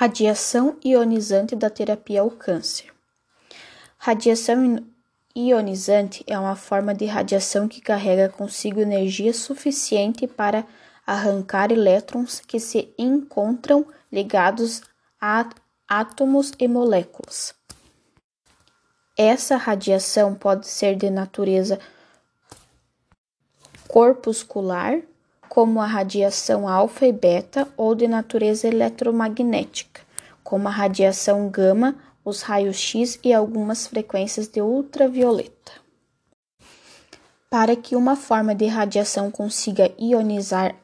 Radiação ionizante da terapia ao câncer. Radiação ionizante é uma forma de radiação que carrega consigo energia suficiente para arrancar elétrons que se encontram ligados a átomos e moléculas. Essa radiação pode ser de natureza corpuscular como a radiação alfa e beta, ou de natureza eletromagnética, como a radiação gama, os raios-x e algumas frequências de ultravioleta. Para que uma forma de radiação consiga ionizar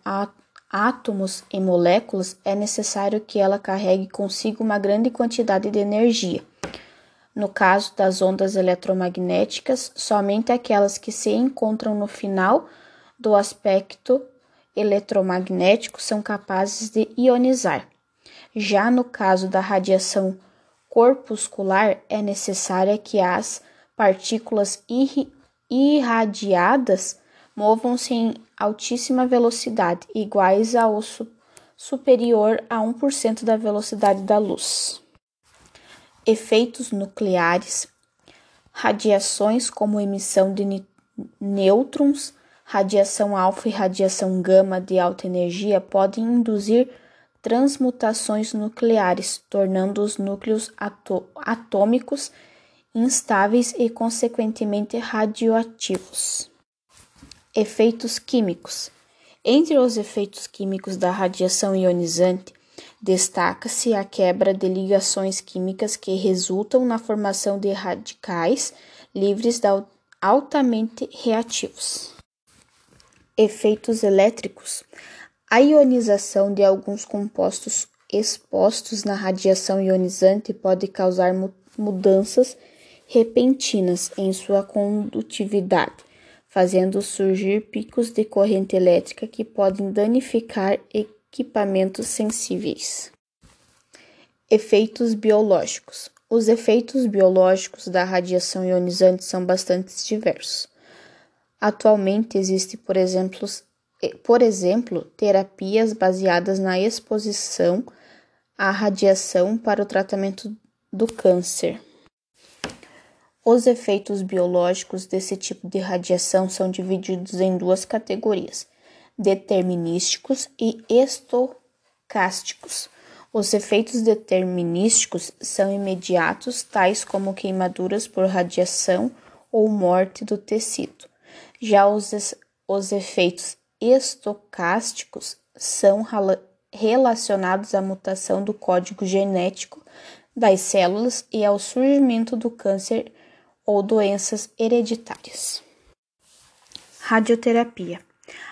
átomos e moléculas, é necessário que ela carregue consigo uma grande quantidade de energia. No caso das ondas eletromagnéticas, somente aquelas que se encontram no final do aspecto eletromagnéticos são capazes de ionizar. Já no caso da radiação corpuscular, é necessária que as partículas irradiadas movam-se em altíssima velocidade, iguais ao su superior a 1% da velocidade da luz. Efeitos nucleares, radiações como emissão de nêutrons, radiação alfa e radiação gama de alta energia podem induzir transmutações nucleares, tornando os núcleos atômicos instáveis e, consequentemente, radioativos. Efeitos químicos. Entre os efeitos químicos da radiação ionizante, destaca-se a quebra de ligações químicas que resultam na formação de radicais livres altamente reativos. Efeitos elétricos. A ionização de alguns compostos expostos na radiação ionizante pode causar mudanças repentinas em sua condutividade, fazendo surgir picos de corrente elétrica que podem danificar equipamentos sensíveis. Efeitos biológicos. Os efeitos biológicos da radiação ionizante são bastante diversos. Atualmente existe, por exemplo, por exemplo, terapias baseadas na exposição à radiação para o tratamento do câncer. Os efeitos biológicos desse tipo de radiação são divididos em duas categorias: determinísticos e estocásticos. Os efeitos determinísticos são imediatos, tais como queimaduras por radiação ou morte do tecido. Já os, os efeitos estocásticos são relacionados à mutação do código genético das células e ao surgimento do câncer ou doenças hereditárias. Radioterapia.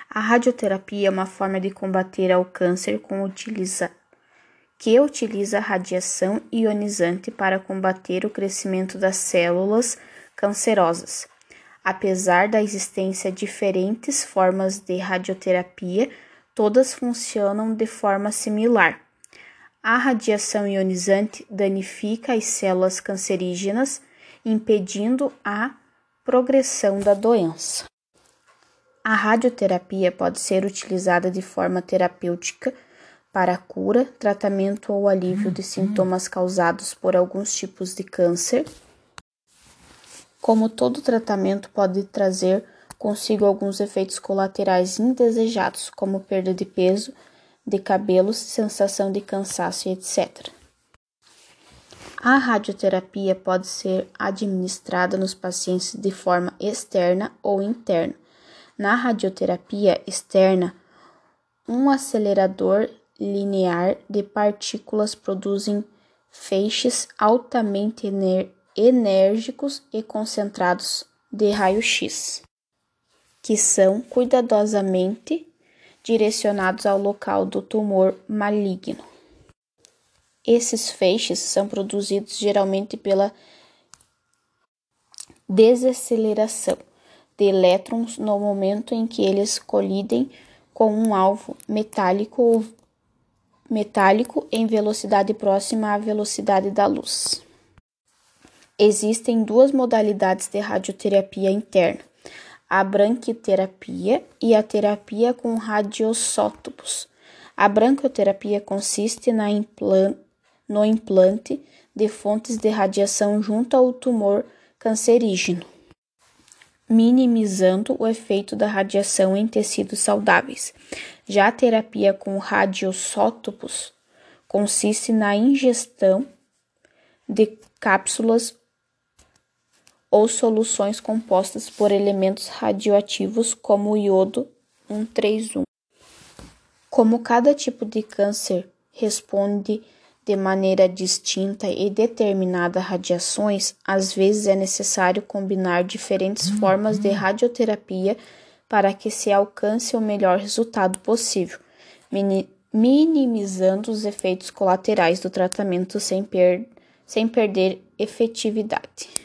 A radioterapia é uma forma de combater ao câncer com utiliza, que utiliza radiação ionizante para combater o crescimento das células cancerosas. Apesar da existência de diferentes formas de radioterapia, todas funcionam de forma similar. A radiação ionizante danifica as células cancerígenas, impedindo a progressão da doença. A radioterapia pode ser utilizada de forma terapêutica para cura, tratamento ou alívio de sintomas causados por alguns tipos de câncer como todo tratamento pode trazer consigo alguns efeitos colaterais indesejados, como perda de peso, de cabelos, sensação de cansaço, etc. A radioterapia pode ser administrada nos pacientes de forma externa ou interna. Na radioterapia externa, um acelerador linear de partículas produzem feixes altamente enérgicos e concentrados de raio-x, que são cuidadosamente direcionados ao local do tumor maligno. Esses feixes são produzidos geralmente pela desaceleração de elétrons no momento em que eles colidem com um alvo metálico metálico em velocidade próxima à velocidade da luz. Existem duas modalidades de radioterapia interna: a branquioterapia e a terapia com radiosótopos. A branquioterapia consiste na, implan no implante de fontes de radiação junto ao tumor cancerígeno, minimizando o efeito da radiação em tecidos saudáveis. Já a terapia com radiosótopos consiste na ingestão de cápsulas ou soluções compostas por elementos radioativos como o iodo 131. Como cada tipo de câncer responde de maneira distinta e determinada a radiações, às vezes é necessário combinar diferentes formas de radioterapia para que se alcance o melhor resultado possível, minimizando os efeitos colaterais do tratamento sem, per sem perder efetividade.